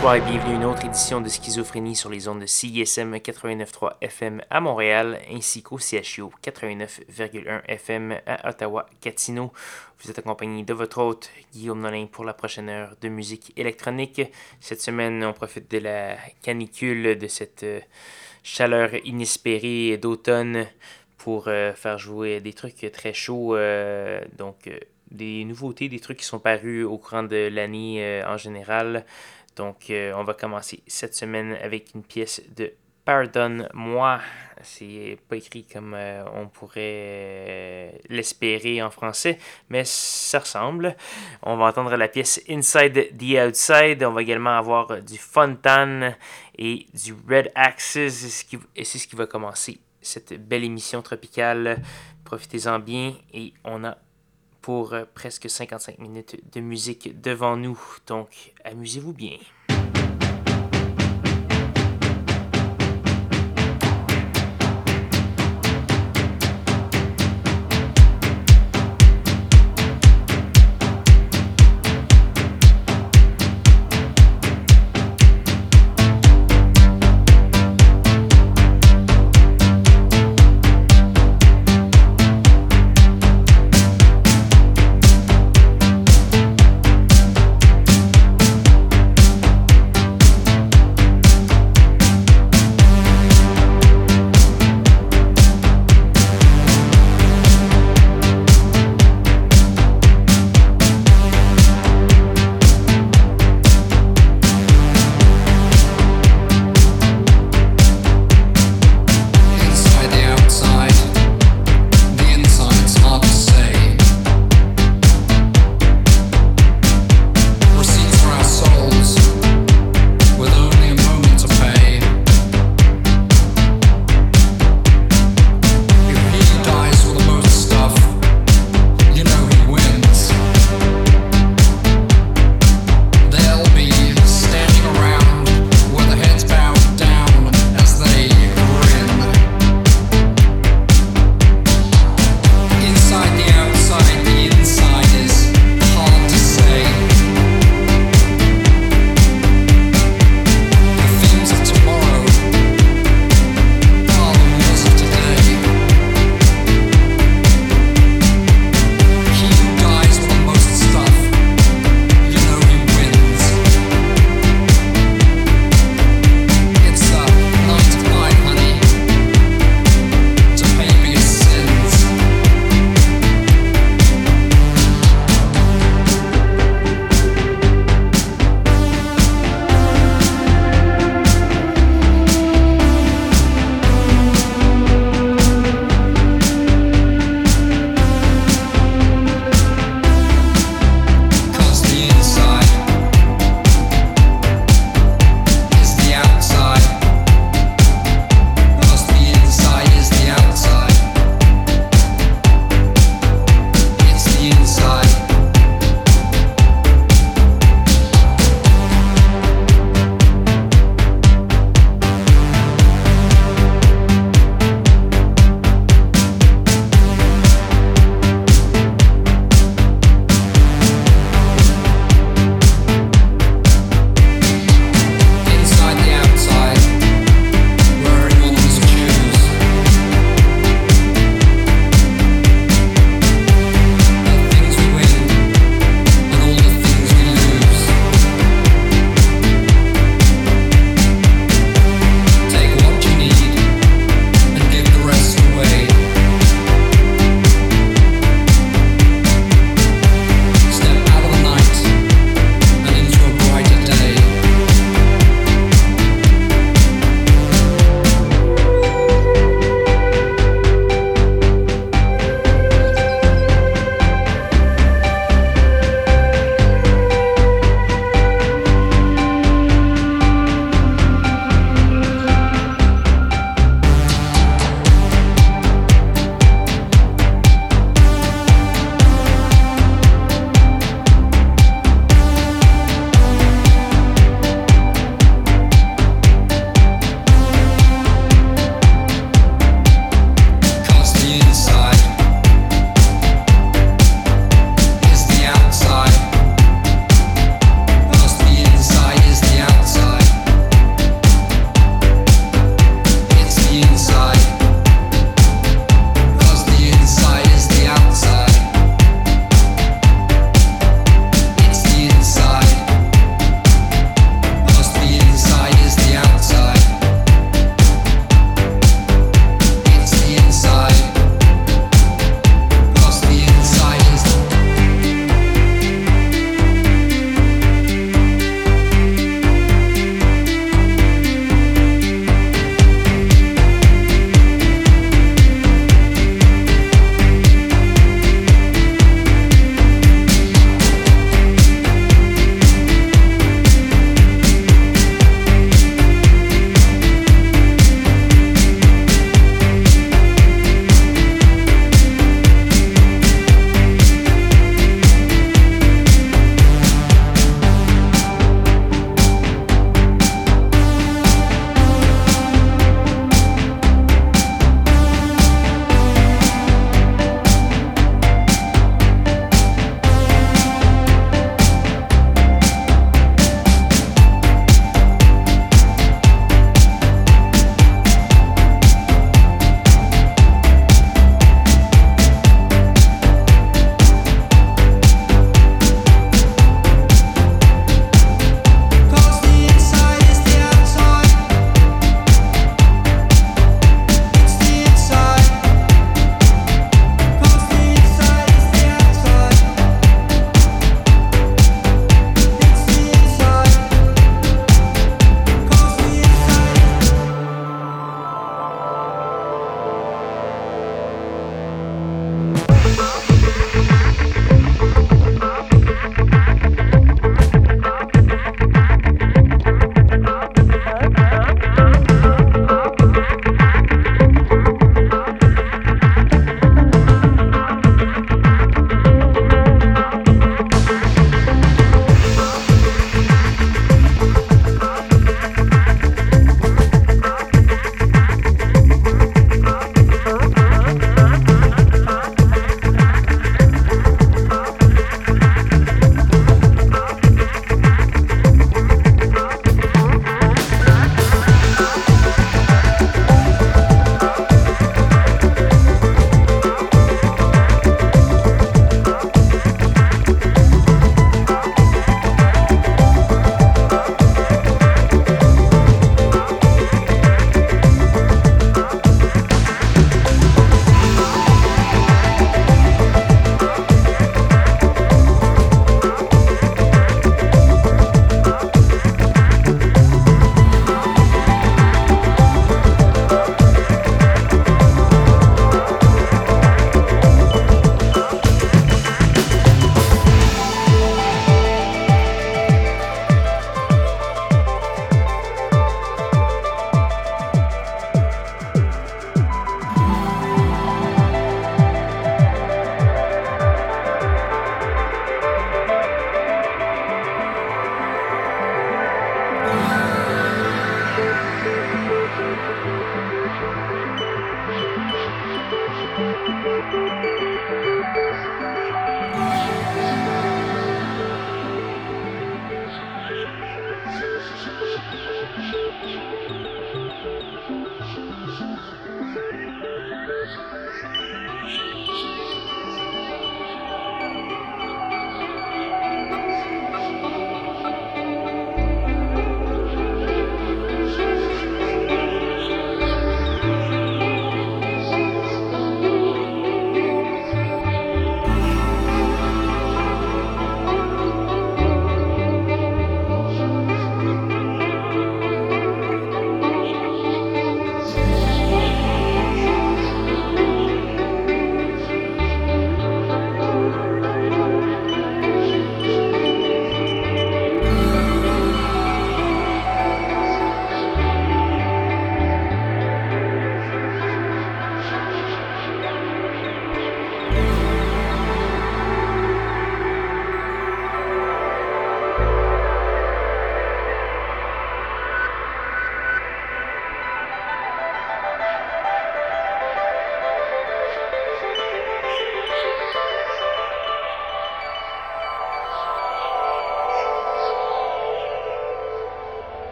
Bonsoir et bienvenue à une autre édition de Schizophrénie sur les ondes de CISM 89.3 FM à Montréal ainsi qu'au CHU 89.1 FM à Ottawa-Gatineau. Vous êtes accompagné de votre hôte Guillaume Nolin pour la prochaine heure de musique électronique. Cette semaine, on profite de la canicule, de cette euh, chaleur inespérée d'automne pour euh, faire jouer des trucs très chauds. Euh, donc, des nouveautés, des trucs qui sont parus au courant de l'année en général. Donc, euh, on va commencer cette semaine avec une pièce de Pardonne-moi. C'est pas écrit comme euh, on pourrait euh, l'espérer en français, mais ça ressemble. On va entendre la pièce Inside the Outside. On va également avoir du Fontan et du Red Axis. Et c'est ce qui va commencer cette belle émission tropicale. Profitez-en bien et on a pour euh, presque 55 minutes de musique devant nous. Donc, amusez-vous bien.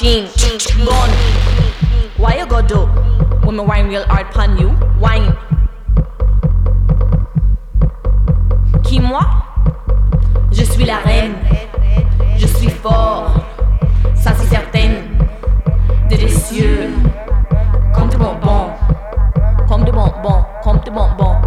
machine. Why you go do? When me wine real hard pan you, wine. Qui moi? Je suis la reine. Je suis fort. Ça c'est certain. Délicieux. Comme des bonbons. Comme des bonbons. Comme des bonbons.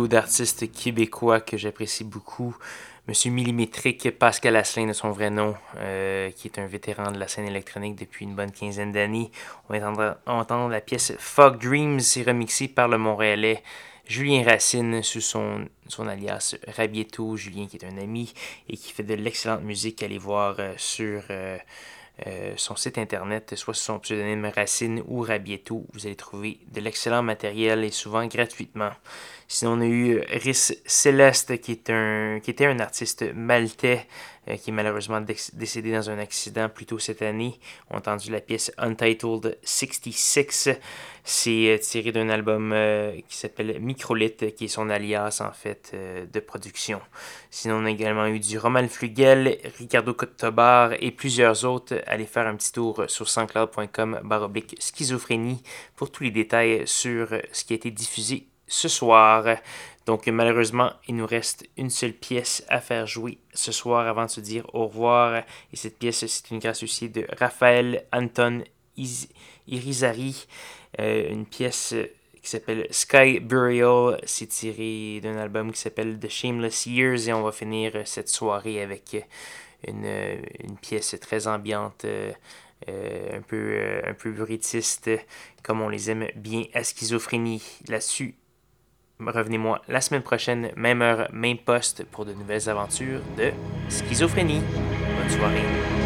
D'artistes québécois que j'apprécie beaucoup. Monsieur Millimétrique, Pascal Asselin de son vrai nom, euh, qui est un vétéran de la scène électronique depuis une bonne quinzaine d'années. On va entendre, la pièce Fog Dreams, remixée par le Montréalais Julien Racine sous son, son alias Rabieto. Julien qui est un ami et qui fait de l'excellente musique. Allez voir euh, sur... Euh, son site internet, soit son pseudonyme Racine ou Rabieto. Vous allez trouver de l'excellent matériel et souvent gratuitement. Sinon, on a eu Rhys Céleste, qui, est un, qui était un artiste maltais euh, qui est malheureusement décédé dans un accident plus tôt cette année. On a entendu la pièce Untitled 66. C'est euh, tiré d'un album euh, qui s'appelle Microlith, qui est son alias en fait de production. Sinon, on a également eu du Roman Flugel, Ricardo Tobar et plusieurs autres. Allez faire un petit tour sur sanscloud.com schizophrénie pour tous les détails sur ce qui a été diffusé ce soir. Donc malheureusement, il nous reste une seule pièce à faire jouer ce soir avant de se dire au revoir. Et cette pièce, c'est une grâce aussi de Raphaël Anton Irizarry, euh, une pièce qui s'appelle Sky Burial. C'est tiré d'un album qui s'appelle The Shameless Years et on va finir cette soirée avec une, une pièce très ambiante. Euh, un, peu, un peu comme on les aime bien à schizophrénie. Là-dessus, Revenez-moi la semaine prochaine, même heure, même poste, pour de nouvelles aventures de schizophrénie. Bonne soirée.